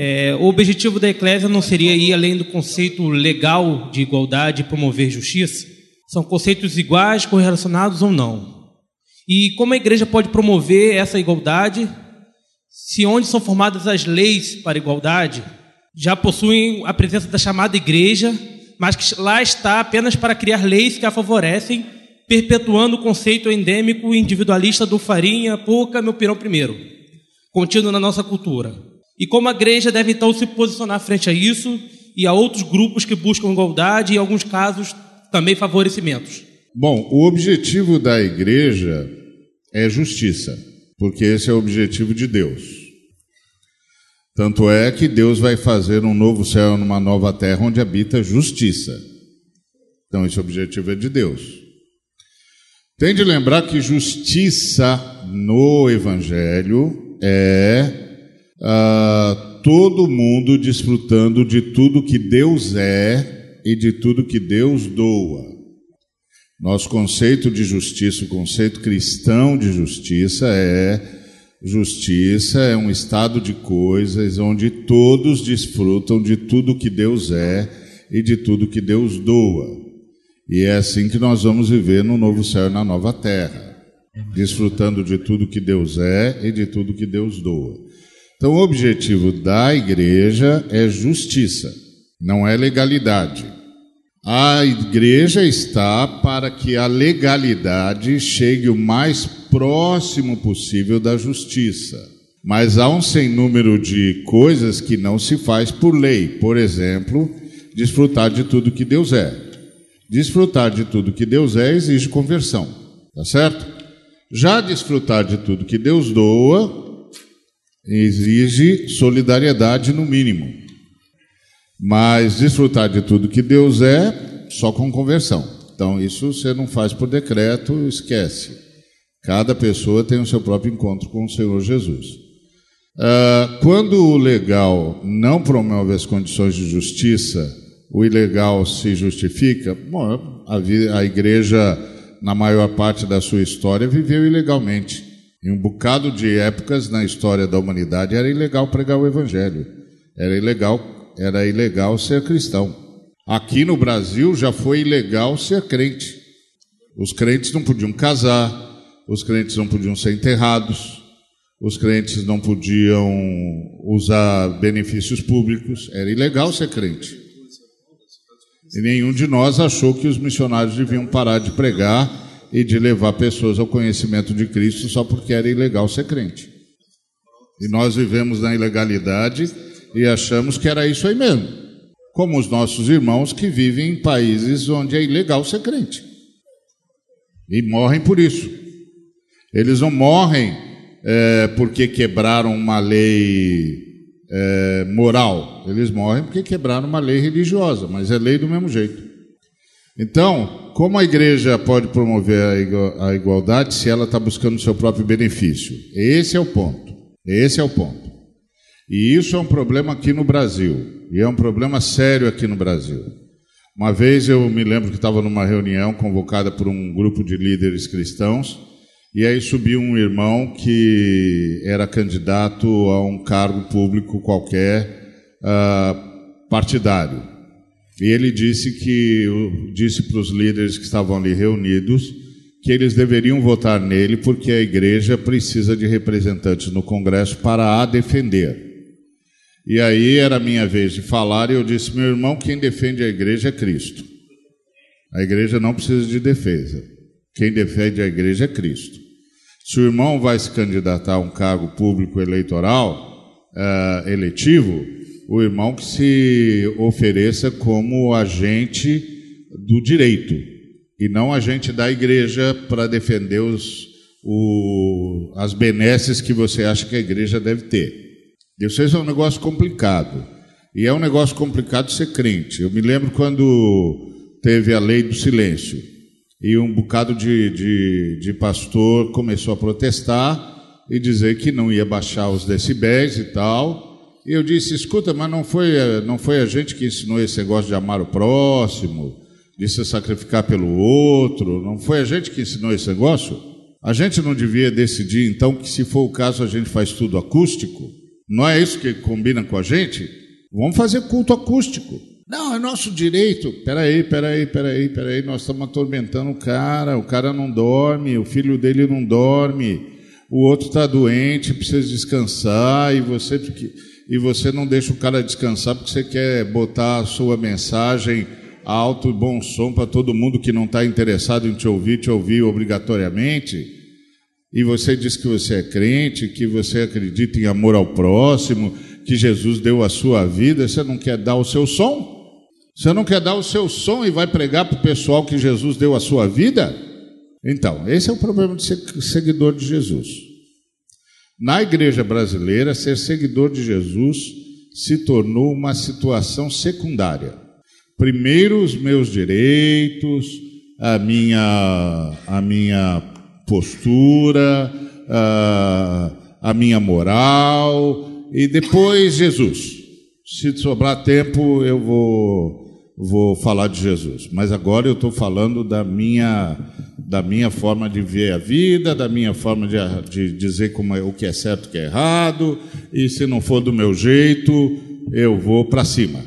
É, o objetivo da eclésia não seria ir além do conceito legal de igualdade e promover justiça? São conceitos iguais, correlacionados ou não? E como a igreja pode promover essa igualdade se onde são formadas as leis para igualdade já possuem a presença da chamada igreja, mas que lá está apenas para criar leis que a favorecem, perpetuando o conceito endêmico e individualista do farinha, pouca, meu pirão primeiro, contido na nossa cultura. E como a igreja deve então se posicionar frente a isso e a outros grupos que buscam igualdade e, em alguns casos, também favorecimentos? Bom, o objetivo da igreja é justiça, porque esse é o objetivo de Deus. Tanto é que Deus vai fazer um novo céu numa nova terra onde habita justiça. Então, esse objetivo é de Deus. Tem de lembrar que justiça no Evangelho é uh, todo mundo desfrutando de tudo que Deus é e de tudo que Deus doa. Nosso conceito de justiça, o conceito cristão de justiça é justiça é um estado de coisas onde todos desfrutam de tudo que Deus é e de tudo que Deus doa. E é assim que nós vamos viver no novo céu e na nova terra, desfrutando de tudo que Deus é e de tudo que Deus doa. Então, o objetivo da igreja é justiça, não é legalidade. A igreja está para que a legalidade chegue o mais próximo possível da justiça. Mas há um sem número de coisas que não se faz por lei. Por exemplo, desfrutar de tudo que Deus é. Desfrutar de tudo que Deus é exige conversão, tá certo? Já desfrutar de tudo que Deus doa exige solidariedade no mínimo. Mas desfrutar de tudo que Deus é, só com conversão. Então, isso você não faz por decreto, esquece. Cada pessoa tem o seu próprio encontro com o Senhor Jesus. Uh, quando o legal não promove as condições de justiça, o ilegal se justifica, bom, a, a igreja, na maior parte da sua história, viveu ilegalmente. Em um bocado de épocas na história da humanidade era ilegal pregar o evangelho. Era ilegal, era ilegal ser cristão. Aqui no Brasil já foi ilegal ser crente. Os crentes não podiam casar, os crentes não podiam ser enterrados, os crentes não podiam usar benefícios públicos, era ilegal ser crente. E nenhum de nós achou que os missionários deviam parar de pregar e de levar pessoas ao conhecimento de Cristo só porque era ilegal ser crente. E nós vivemos na ilegalidade e achamos que era isso aí mesmo. Como os nossos irmãos que vivem em países onde é ilegal ser crente. E morrem por isso. Eles não morrem é, porque quebraram uma lei é, moral. Eles morrem porque quebraram uma lei religiosa, mas é lei do mesmo jeito. Então, como a igreja pode promover a igualdade se ela está buscando o seu próprio benefício? Esse é o ponto. Esse é o ponto. E isso é um problema aqui no Brasil. E é um problema sério aqui no Brasil. Uma vez eu me lembro que estava numa reunião convocada por um grupo de líderes cristãos, e aí subiu um irmão que era candidato a um cargo público qualquer uh, partidário. E ele disse que disse para os líderes que estavam ali reunidos que eles deveriam votar nele porque a igreja precisa de representantes no Congresso para a defender. E aí era minha vez de falar e eu disse: meu irmão, quem defende a igreja é Cristo. A igreja não precisa de defesa. Quem defende a igreja é Cristo. Se o irmão vai se candidatar a um cargo público eleitoral, uh, eletivo, o irmão que se ofereça como agente do direito e não agente da igreja para defender os, o, as benesses que você acha que a igreja deve ter. Isso é um negócio complicado. E é um negócio complicado ser crente. Eu me lembro quando teve a lei do silêncio e um bocado de, de, de pastor começou a protestar e dizer que não ia baixar os decibéis e tal. Eu disse: escuta, mas não foi, não foi a gente que ensinou esse negócio de amar o próximo, de se sacrificar pelo outro? Não foi a gente que ensinou esse negócio? A gente não devia decidir, então, que se for o caso, a gente faz tudo acústico? Não é isso que combina com a gente? Vamos fazer culto acústico. Não, é nosso direito. Peraí, peraí, peraí, peraí. Nós estamos atormentando o cara. O cara não dorme, o filho dele não dorme, o outro está doente, precisa descansar e você e você não deixa o cara descansar porque você quer botar a sua mensagem alto e bom som para todo mundo que não está interessado em te ouvir, te ouvir obrigatoriamente. E você diz que você é crente, que você acredita em amor ao próximo, que Jesus deu a sua vida, você não quer dar o seu som? Você não quer dar o seu som e vai pregar para o pessoal que Jesus deu a sua vida? Então, esse é o problema de ser seguidor de Jesus. Na igreja brasileira, ser seguidor de Jesus se tornou uma situação secundária. Primeiro, os meus direitos, a minha, a minha postura, a, a minha moral, e depois Jesus. Se sobrar tempo, eu vou vou falar de Jesus. Mas agora eu estou falando da minha, da minha forma de ver a vida, da minha forma de, de dizer como é, o que é certo e o que é errado, e se não for do meu jeito, eu vou para cima.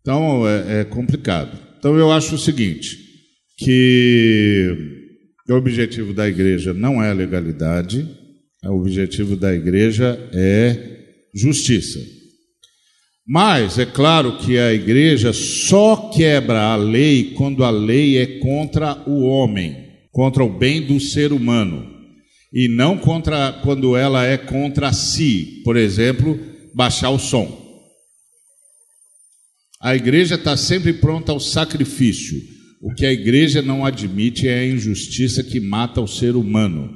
Então é, é complicado. Então eu acho o seguinte, que o objetivo da igreja não é legalidade, o objetivo da igreja é justiça. Mas é claro que a igreja só quebra a lei quando a lei é contra o homem, contra o bem do ser humano, e não contra quando ela é contra si. Por exemplo, baixar o som. A igreja está sempre pronta ao sacrifício. O que a igreja não admite é a injustiça que mata o ser humano,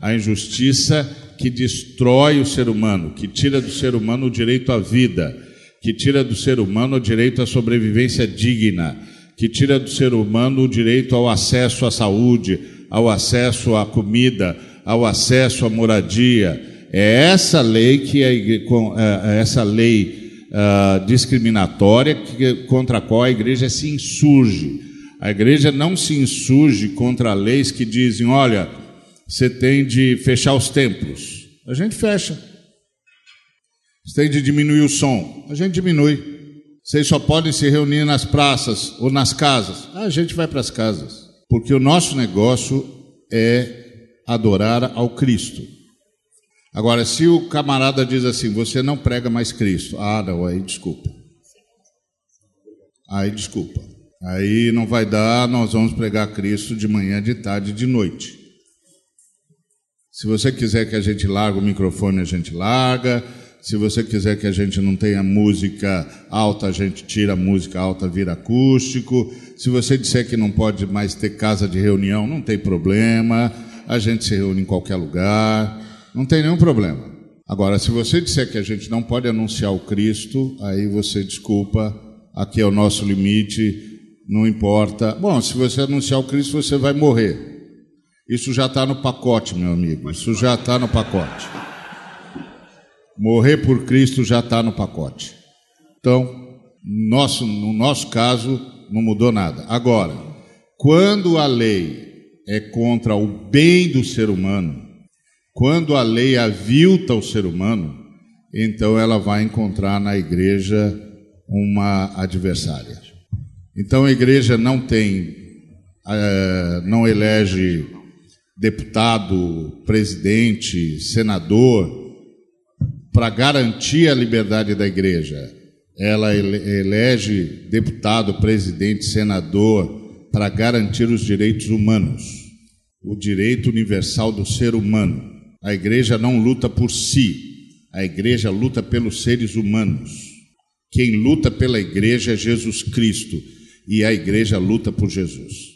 a injustiça que destrói o ser humano, que tira do ser humano o direito à vida que tira do ser humano o direito à sobrevivência digna, que tira do ser humano o direito ao acesso à saúde, ao acesso à comida, ao acesso à moradia. É essa lei que é, é essa lei uh, discriminatória que, contra a qual a igreja se insurge. A igreja não se insurge contra leis que dizem, olha, você tem de fechar os templos. A gente fecha. Você tem de diminuir o som. A gente diminui. Vocês só podem se reunir nas praças ou nas casas. A gente vai para as casas. Porque o nosso negócio é adorar ao Cristo. Agora, se o camarada diz assim, você não prega mais Cristo. Ah, não, aí desculpa. Aí desculpa. Aí não vai dar, nós vamos pregar Cristo de manhã, de tarde, de noite. Se você quiser que a gente largue o microfone, a gente larga. Se você quiser que a gente não tenha música alta, a gente tira a música alta, vira acústico. Se você disser que não pode mais ter casa de reunião, não tem problema. A gente se reúne em qualquer lugar. Não tem nenhum problema. Agora, se você disser que a gente não pode anunciar o Cristo, aí você desculpa, aqui é o nosso limite, não importa. Bom, se você anunciar o Cristo, você vai morrer. Isso já está no pacote, meu amigo. Isso já está no pacote. Morrer por Cristo já está no pacote. Então, nosso, no nosso caso, não mudou nada. Agora, quando a lei é contra o bem do ser humano, quando a lei avilta o ser humano, então ela vai encontrar na igreja uma adversária. Então a igreja não tem, uh, não elege deputado, presidente, senador para garantir a liberdade da igreja. Ela elege deputado, presidente, senador para garantir os direitos humanos, o direito universal do ser humano. A igreja não luta por si, a igreja luta pelos seres humanos. Quem luta pela igreja é Jesus Cristo e a igreja luta por Jesus.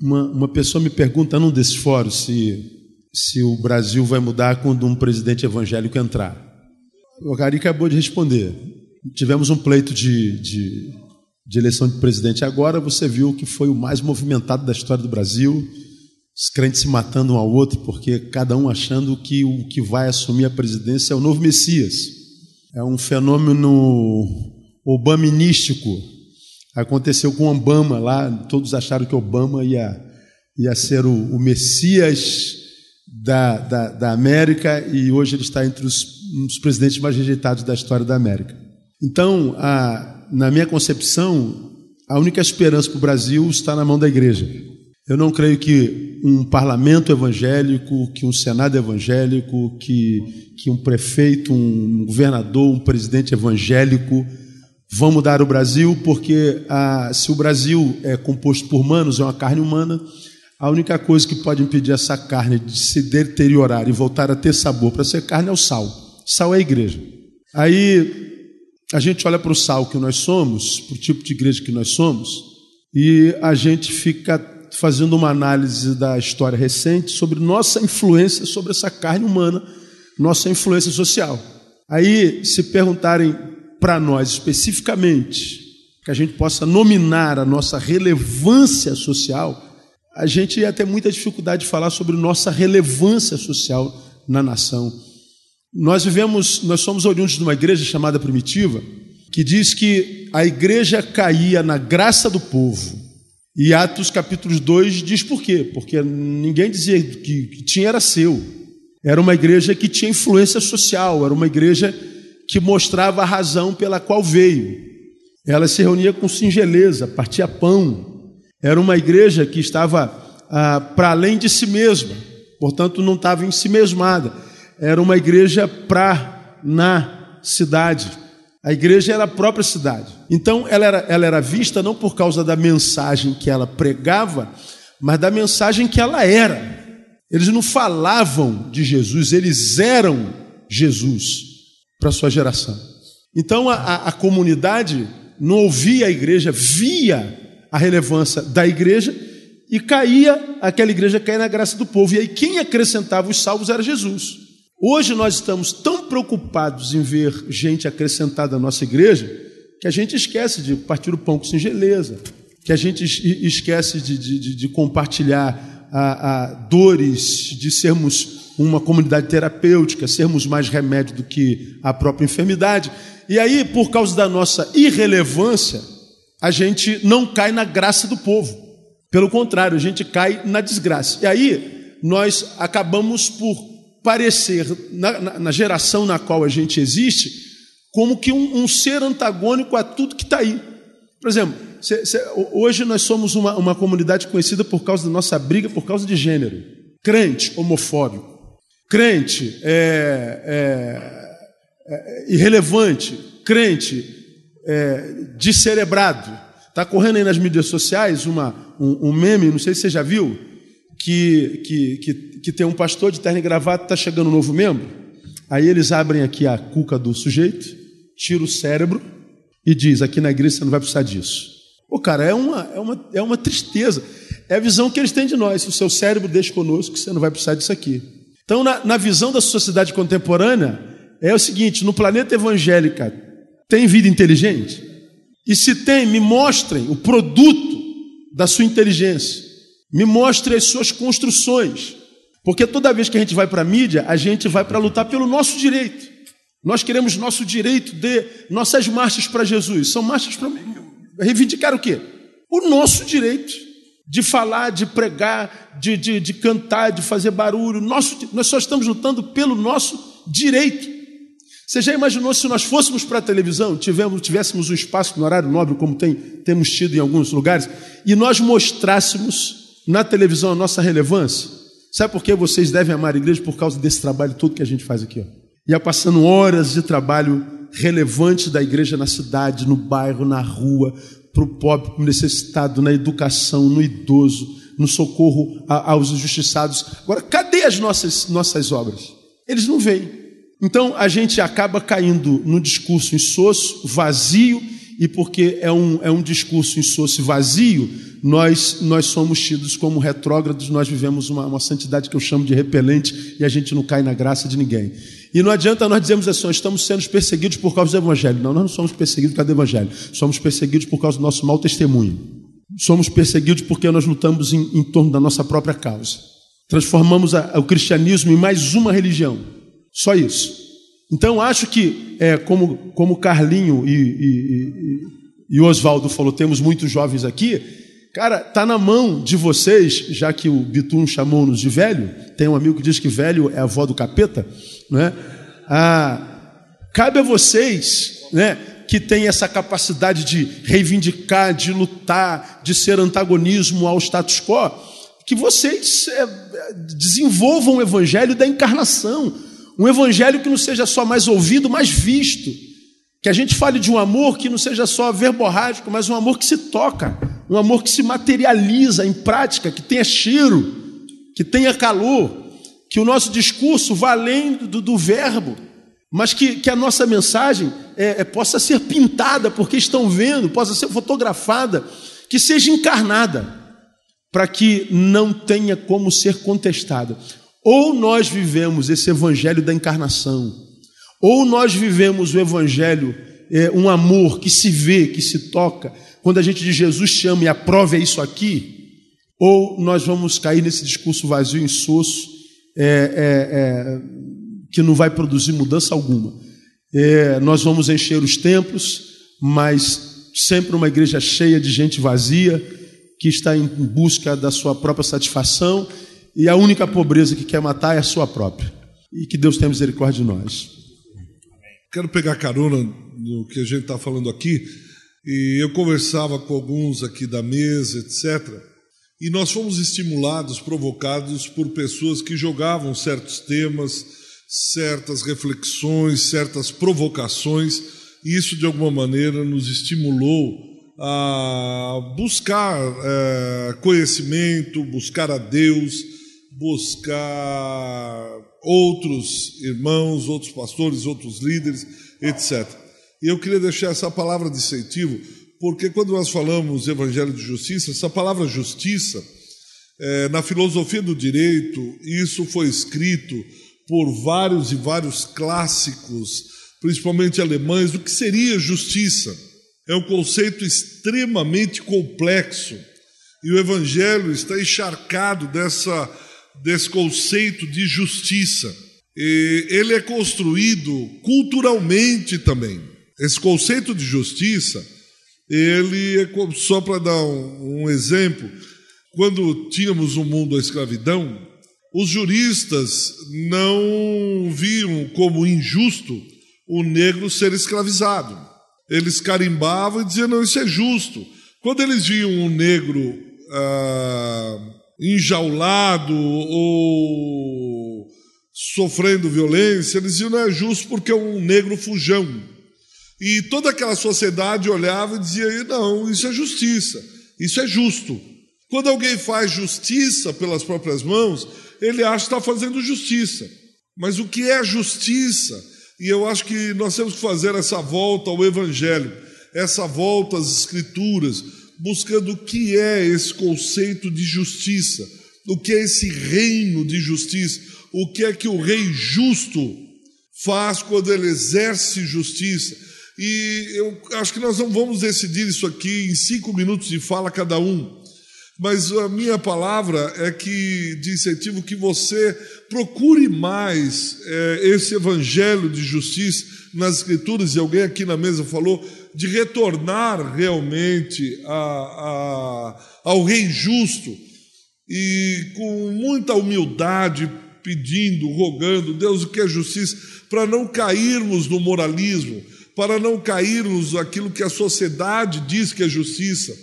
Uma, uma pessoa me pergunta num desses fóruns se se o Brasil vai mudar quando um presidente evangélico entrar. O Gari acabou de responder. Tivemos um pleito de, de, de, eleição de presidente agora, você viu que foi o mais movimentado da história do Brasil, os crentes se matando um ao outro, porque cada um achando que o que vai assumir a presidência é o novo Messias. É um fenômeno obaminístico. Aconteceu com Obama lá, todos acharam que Obama ia, ia ser o, o Messias da, da, da América e hoje ele está entre os um presidentes mais rejeitados da história da América. Então, a, na minha concepção, a única esperança para o Brasil está na mão da igreja. Eu não creio que um parlamento evangélico, que um senado evangélico, que, que um prefeito, um governador, um presidente evangélico vão mudar o Brasil, porque a, se o Brasil é composto por humanos, é uma carne humana, a única coisa que pode impedir essa carne de se deteriorar e voltar a ter sabor para ser carne é o sal. Sal é a igreja. Aí a gente olha para o sal que nós somos, para o tipo de igreja que nós somos, e a gente fica fazendo uma análise da história recente sobre nossa influência sobre essa carne humana, nossa influência social. Aí, se perguntarem para nós especificamente, que a gente possa nominar a nossa relevância social, a gente ia ter muita dificuldade de falar sobre nossa relevância social na nação. Nós vivemos, nós somos oriundos de uma igreja chamada primitiva, que diz que a igreja caía na graça do povo e Atos capítulo 2 diz por quê? Porque ninguém dizia que, que tinha era seu. Era uma igreja que tinha influência social, era uma igreja que mostrava a razão pela qual veio. Ela se reunia com singeleza, partia pão. Era uma igreja que estava ah, para além de si mesma, portanto não estava em si mesmada. Era uma igreja para na cidade. A igreja era a própria cidade. Então ela era, ela era vista não por causa da mensagem que ela pregava, mas da mensagem que ela era. Eles não falavam de Jesus, eles eram Jesus para sua geração. Então a, a, a comunidade não ouvia a igreja, via a relevância da igreja e caía, aquela igreja caía na graça do povo. E aí quem acrescentava os salvos era Jesus. Hoje nós estamos tão preocupados em ver gente acrescentada à nossa igreja que a gente esquece de partir o pão com singeleza, que a gente esquece de, de, de compartilhar a, a dores, de sermos uma comunidade terapêutica, sermos mais remédio do que a própria enfermidade. E aí, por causa da nossa irrelevância, a gente não cai na graça do povo. Pelo contrário, a gente cai na desgraça. E aí, nós acabamos por parecer, na, na, na, geração na qual a gente existe, como que um, um ser antagônico a tudo que está aí. Por exemplo, cê, cê, hoje nós somos uma, uma comunidade conhecida por causa da nossa briga por causa de gênero. Crente homofóbico. Crente é, é, é irrelevante. Crente é, descerebrado. Está correndo aí nas mídias sociais uma, um, um meme, não sei se você já viu, que, que, que, que tem um pastor de terno e gravata, está chegando um novo membro. Aí eles abrem aqui a cuca do sujeito, tira o cérebro e diz: aqui na igreja você não vai precisar disso. Pô, cara, é uma, é uma, é uma tristeza. É a visão que eles têm de nós. O seu cérebro deixa conosco, você não vai precisar disso aqui. Então, na, na visão da sociedade contemporânea, é o seguinte: no planeta evangélico, tem vida inteligente? E se tem, me mostrem o produto da sua inteligência. Me mostre as suas construções. Porque toda vez que a gente vai para a mídia, a gente vai para lutar pelo nosso direito. Nós queremos nosso direito de nossas marchas para Jesus. São marchas para reivindicar o quê? O nosso direito de falar, de pregar, de, de, de cantar, de fazer barulho. Nosso, nós só estamos lutando pelo nosso direito. Você já imaginou se nós fôssemos para a televisão, tivemos, tivéssemos um espaço no horário nobre, como tem, temos tido em alguns lugares, e nós mostrássemos na televisão a nossa relevância? Sabe por que vocês devem amar a igreja? Por causa desse trabalho todo que a gente faz aqui. Ó. Ia passando horas de trabalho relevante da igreja na cidade, no bairro, na rua, para o pobre, para o necessitado, na educação, no idoso, no socorro aos injustiçados. Agora, cadê as nossas, nossas obras? Eles não vêm. Então a gente acaba caindo no discurso insosso, vazio, e porque é um, é um discurso insosso e vazio, nós, nós somos tidos como retrógrados, nós vivemos uma, uma santidade que eu chamo de repelente e a gente não cai na graça de ninguém. E não adianta nós dizermos assim, estamos sendo perseguidos por causa do Evangelho. Não, nós não somos perseguidos por causa do Evangelho. Somos perseguidos por causa do nosso mau testemunho. Somos perseguidos porque nós lutamos em, em torno da nossa própria causa. Transformamos a, o cristianismo em mais uma religião. Só isso. Então, acho que, é, como, como Carlinho e, e, e, e Oswaldo falou, temos muitos jovens aqui, Cara, tá na mão de vocês, já que o Bitum chamou-nos de velho, tem um amigo que diz que velho é a avó do capeta, não é? Ah, cabe a vocês, né, que têm essa capacidade de reivindicar, de lutar, de ser antagonismo ao status quo, que vocês é, desenvolvam o evangelho da encarnação, um evangelho que não seja só mais ouvido, mas visto. Que a gente fale de um amor que não seja só verborrágico, mas um amor que se toca, um amor que se materializa em prática, que tenha cheiro, que tenha calor, que o nosso discurso vá além do, do verbo, mas que, que, a nossa mensagem é, é, possa ser pintada porque estão vendo, possa ser fotografada, que seja encarnada, para que não tenha como ser contestada. Ou nós vivemos esse evangelho da encarnação, ou nós vivemos o evangelho, é, um amor que se vê, que se toca, quando a gente de Jesus chama e a prova é isso aqui, ou nós vamos cair nesse discurso vazio, insosso, é, é, é, que não vai produzir mudança alguma. É, nós vamos encher os templos, mas sempre uma igreja cheia de gente vazia, que está em busca da sua própria satisfação, e a única pobreza que quer matar é a sua própria. E que Deus tenha misericórdia de nós. Quero pegar carona no que a gente está falando aqui. E eu conversava com alguns aqui da mesa, etc. E nós fomos estimulados, provocados por pessoas que jogavam certos temas, certas reflexões, certas provocações. E isso, de alguma maneira, nos estimulou a buscar é, conhecimento, buscar a Deus, buscar outros irmãos, outros pastores, outros líderes, etc. E eu queria deixar essa palavra de incentivo, porque quando nós falamos evangelho de justiça, essa palavra justiça, é, na filosofia do direito, isso foi escrito por vários e vários clássicos, principalmente alemães, do que seria justiça. É um conceito extremamente complexo. E o evangelho está encharcado dessa desse conceito de justiça. E ele é construído culturalmente também. Esse conceito de justiça, ele é só para dar um, um exemplo, quando tínhamos o um mundo da escravidão, os juristas não viam como injusto o negro ser escravizado. Eles carimbavam e diziam: não, isso é justo. Quando eles viam um negro ah, enjaulado ou sofrendo violência, eles diziam não é justo porque é um negro fujão. E toda aquela sociedade olhava e dizia: não, isso é justiça, isso é justo. Quando alguém faz justiça pelas próprias mãos, ele acha que está fazendo justiça. Mas o que é justiça? E eu acho que nós temos que fazer essa volta ao Evangelho, essa volta às Escrituras, buscando o que é esse conceito de justiça, o que é esse reino de justiça, o que é que o rei justo faz quando ele exerce justiça. E eu acho que nós não vamos decidir isso aqui em cinco minutos de fala cada um. Mas a minha palavra é que de incentivo que você procure mais é, esse evangelho de justiça nas escrituras, e alguém aqui na mesa falou de retornar realmente a, a, ao Rei justo e com muita humildade pedindo, rogando, Deus, o que é justiça, para não cairmos no moralismo, para não cairmos aquilo que a sociedade diz que é justiça,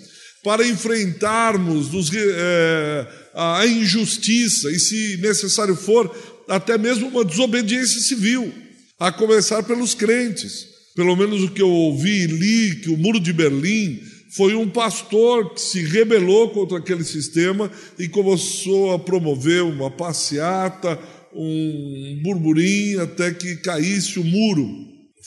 para enfrentarmos nos, é, a injustiça e, se necessário for, até mesmo uma desobediência civil, a começar pelos crentes pelo menos o que eu ouvi e li, que o Muro de Berlim foi um pastor que se rebelou contra aquele sistema e começou a promover uma passeata, um burburinho até que caísse o muro.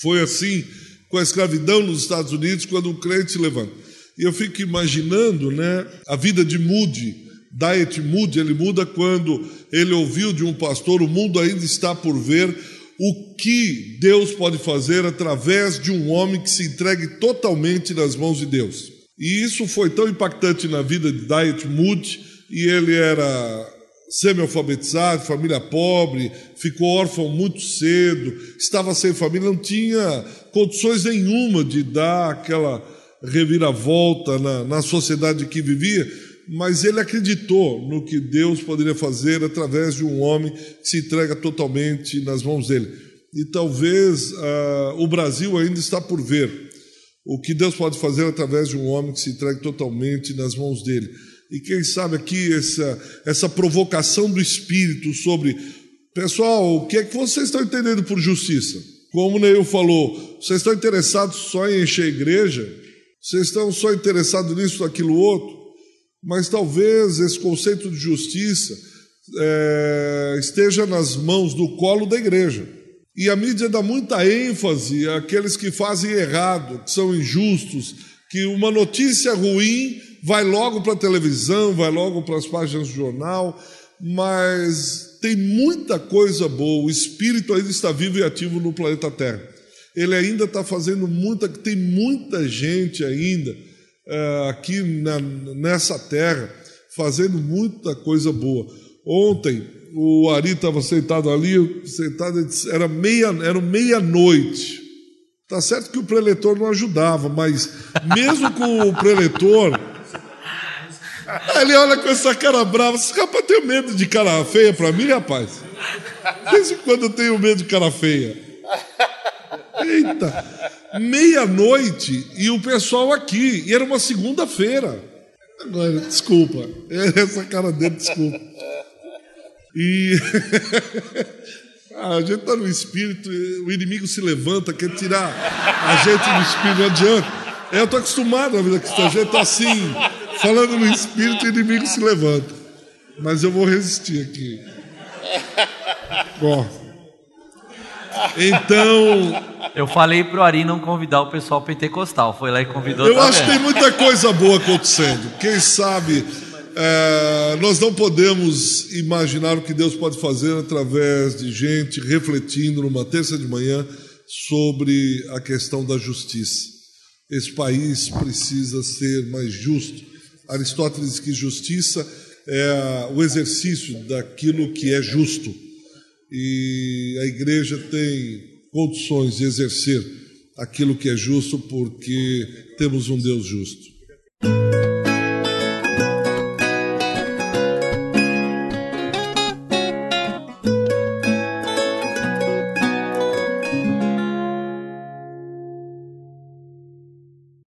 Foi assim com a escravidão nos Estados Unidos quando um crente levanta. E eu fico imaginando, né, a vida de Moody, Diet Moody, ele muda quando ele ouviu de um pastor, o mundo ainda está por ver, o que Deus pode fazer através de um homem que se entregue totalmente nas mãos de Deus. E isso foi tão impactante na vida de Diet Moody, e ele era semi-alfabetizado, família pobre, ficou órfão muito cedo, estava sem família, não tinha condições nenhuma de dar aquela reviravolta na, na sociedade que vivia, mas ele acreditou no que Deus poderia fazer através de um homem que se entrega totalmente nas mãos dele. e talvez uh, o Brasil ainda está por ver o que Deus pode fazer através de um homem que se entregue totalmente nas mãos dele. E quem sabe aqui essa, essa provocação do Espírito sobre, pessoal, o que é que vocês estão entendendo por justiça? Como o Neil falou, vocês estão interessados só em encher a igreja? Vocês estão só interessados nisso, naquilo outro? Mas talvez esse conceito de justiça é, esteja nas mãos do colo da igreja. E a mídia dá muita ênfase àqueles que fazem errado, que são injustos, que uma notícia ruim vai logo para a televisão, vai logo para as páginas do jornal, mas tem muita coisa boa. O espírito ainda está vivo e ativo no planeta Terra. Ele ainda está fazendo muita, tem muita gente ainda uh, aqui na, nessa terra fazendo muita coisa boa. Ontem o Ari estava sentado ali, sentado, era meia, era meia-noite. Tá certo que o preletor não ajudava, mas mesmo com o preletor, ele olha com essa cara brava. Esse rapaz tem medo de cara feia para mim, rapaz? Desde quando eu tenho medo de cara feia? Eita! Meia-noite e o pessoal aqui. E era uma segunda-feira. Agora, desculpa. Essa cara dele, desculpa. E a gente está no espírito, o inimigo se levanta, quer tirar a gente do espírito, não adianta. Eu estou acostumado na vida cristã, a gente está assim, falando no espírito, o inimigo se levanta. Mas eu vou resistir aqui. Bom. Então. Eu falei pro Ari não convidar o pessoal pentecostal. Foi lá e convidou. Eu acho que tem muita coisa boa acontecendo. Quem sabe é, nós não podemos imaginar o que Deus pode fazer através de gente refletindo numa terça de manhã sobre a questão da justiça. Esse país precisa ser mais justo. Aristóteles diz que justiça é o exercício daquilo que é justo. E a igreja tem condições de exercer aquilo que é justo porque temos um Deus justo.